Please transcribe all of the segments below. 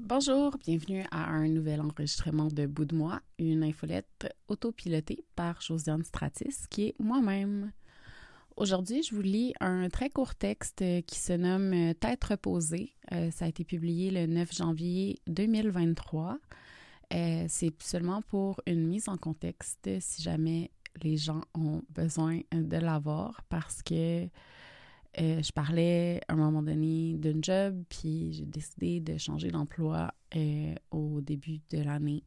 Bonjour, bienvenue à un nouvel enregistrement de Bout de moi, une infolette autopilotée par Josiane Stratis, qui est moi-même. Aujourd'hui, je vous lis un très court texte qui se nomme Tête reposée. Euh, ça a été publié le 9 janvier 2023. Euh, c'est seulement pour une mise en contexte si jamais les gens ont besoin de l'avoir parce que euh, je parlais à un moment donné d'un job, puis j'ai décidé de changer d'emploi euh, au début de l'année.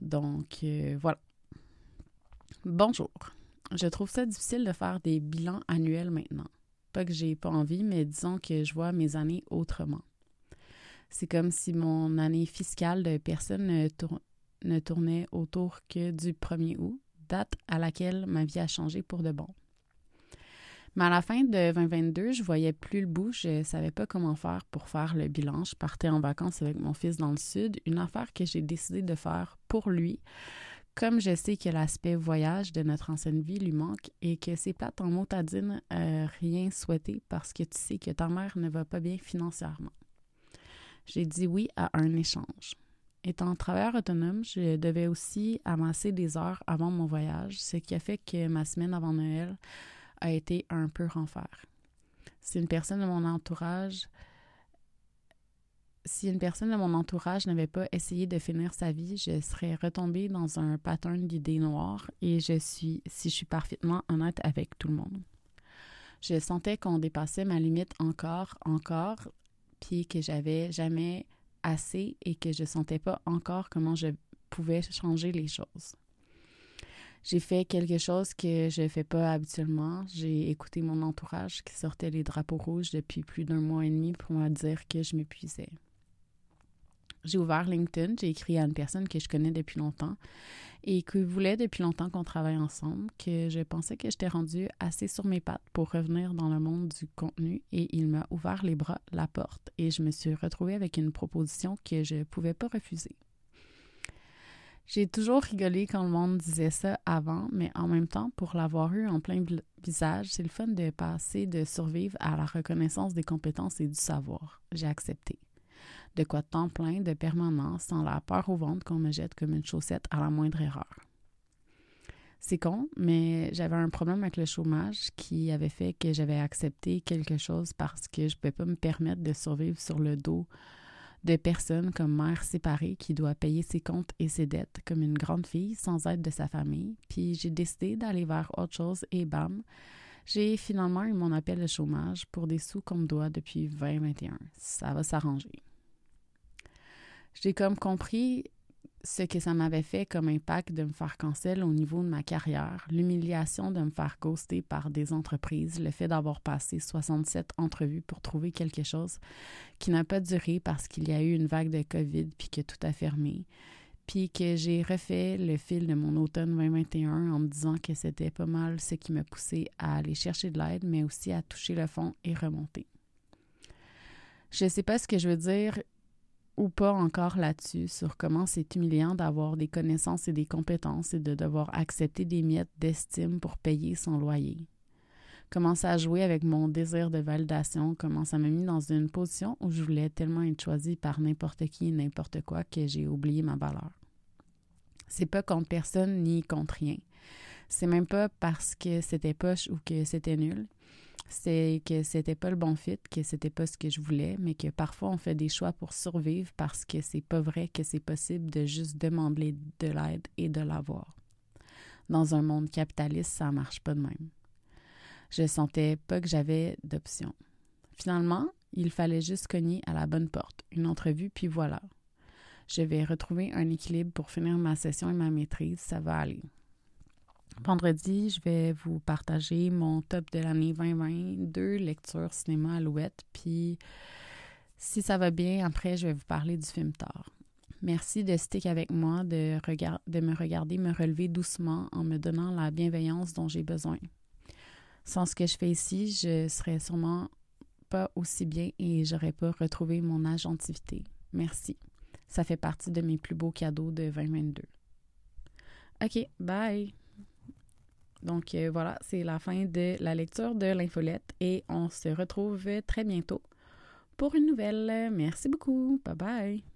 Donc, euh, voilà. Bonjour. Je trouve ça difficile de faire des bilans annuels maintenant. Pas que j'ai pas envie, mais disons que je vois mes années autrement. C'est comme si mon année fiscale de personne ne, ne tournait autour que du 1er août, date à laquelle ma vie a changé pour de bon. Mais à la fin de 2022, je voyais plus le bout. Je savais pas comment faire pour faire le bilan. Je partais en vacances avec mon fils dans le sud, une affaire que j'ai décidé de faire pour lui. Comme je sais que l'aspect voyage de notre ancienne vie lui manque et que c'est plate en motadine, euh, rien souhaité parce que tu sais que ta mère ne va pas bien financièrement. J'ai dit oui à un échange. Étant travailleur autonome, je devais aussi amasser des heures avant mon voyage, ce qui a fait que ma semaine avant Noël a été un peu renfer. Si une personne de mon entourage si une personne de mon entourage n'avait pas essayé de finir sa vie, je serais retombée dans un pattern d'idées noires et je suis, si je suis parfaitement honnête avec tout le monde. Je sentais qu'on dépassait ma limite encore, encore, puis que j'avais jamais assez et que je sentais pas encore comment je pouvais changer les choses. J'ai fait quelque chose que je ne fais pas habituellement. J'ai écouté mon entourage qui sortait les drapeaux rouges depuis plus d'un mois et demi pour me dire que je m'épuisais. J'ai ouvert LinkedIn, j'ai écrit à une personne que je connais depuis longtemps et qui voulait depuis longtemps qu'on travaille ensemble, que je pensais que j'étais rendue assez sur mes pattes pour revenir dans le monde du contenu et il m'a ouvert les bras, la porte et je me suis retrouvée avec une proposition que je ne pouvais pas refuser. J'ai toujours rigolé quand le monde disait ça avant, mais en même temps, pour l'avoir eu en plein visage, c'est le fun de passer de survivre à la reconnaissance des compétences et du savoir. J'ai accepté. De quoi temps plein, de permanence, sans la peur au ventre qu'on me jette comme une chaussette à la moindre erreur. C'est con, mais j'avais un problème avec le chômage qui avait fait que j'avais accepté quelque chose parce que je ne pouvais pas me permettre de survivre sur le dos de personnes comme mère séparée qui doit payer ses comptes et ses dettes comme une grande fille sans aide de sa famille. Puis j'ai décidé d'aller vers autre chose et bam, j'ai finalement eu mon appel de chômage pour des sous qu'on me doit depuis 2021. Ça va s'arranger. J'ai comme compris ce que ça m'avait fait comme impact de me faire cancel au niveau de ma carrière, l'humiliation de me faire ghoster par des entreprises, le fait d'avoir passé 67 entrevues pour trouver quelque chose qui n'a pas duré parce qu'il y a eu une vague de COVID puis que tout a fermé, puis que j'ai refait le fil de mon automne 2021 en me disant que c'était pas mal ce qui m'a poussé à aller chercher de l'aide, mais aussi à toucher le fond et remonter. Je ne sais pas ce que je veux dire ou pas encore là-dessus, sur comment c'est humiliant d'avoir des connaissances et des compétences et de devoir accepter des miettes d'estime pour payer son loyer. Comment ça a joué avec mon désir de validation, comment ça m'a mis dans une position où je voulais tellement être choisie par n'importe qui et n'importe quoi que j'ai oublié ma valeur. C'est pas contre personne ni contre rien. C'est même pas parce que c'était poche ou que c'était nul c'est que c'était pas le bon fit, que c'était pas ce que je voulais, mais que parfois on fait des choix pour survivre parce que c'est pas vrai que c'est possible de juste demander de l'aide et de l'avoir. Dans un monde capitaliste, ça marche pas de même. Je sentais pas que j'avais d'option. Finalement, il fallait juste cogner à la bonne porte, une entrevue, puis voilà. Je vais retrouver un équilibre pour finir ma session et ma maîtrise, ça va aller. Vendredi, je vais vous partager mon top de l'année 2022, lecture cinéma Alouette. Puis, si ça va bien, après, je vais vous parler du film Tard. Merci de stick avec moi, de, de me regarder me relever doucement en me donnant la bienveillance dont j'ai besoin. Sans ce que je fais ici, je serais sûrement pas aussi bien et j'aurais pas retrouvé mon agentivité. Merci. Ça fait partie de mes plus beaux cadeaux de 2022. OK, bye! Donc euh, voilà, c'est la fin de la lecture de l'infolette et on se retrouve très bientôt pour une nouvelle. Merci beaucoup. Bye bye.